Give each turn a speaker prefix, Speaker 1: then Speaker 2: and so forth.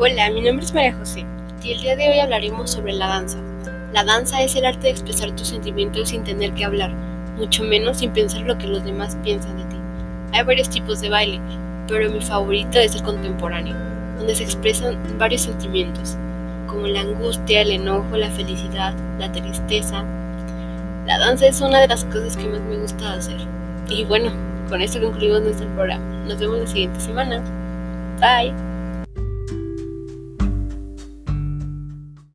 Speaker 1: Hola, mi nombre es María José y el día de hoy hablaremos sobre la danza. La danza es el arte de expresar tus sentimientos sin tener que hablar, mucho menos sin pensar lo que los demás piensan de ti. Hay varios tipos de baile, pero mi favorito es el contemporáneo, donde se expresan varios sentimientos, como la angustia, el enojo, la felicidad, la tristeza. La danza es una de las cosas que más me gusta hacer. Y bueno, con esto concluimos nuestro programa. Nos vemos la siguiente semana. Bye.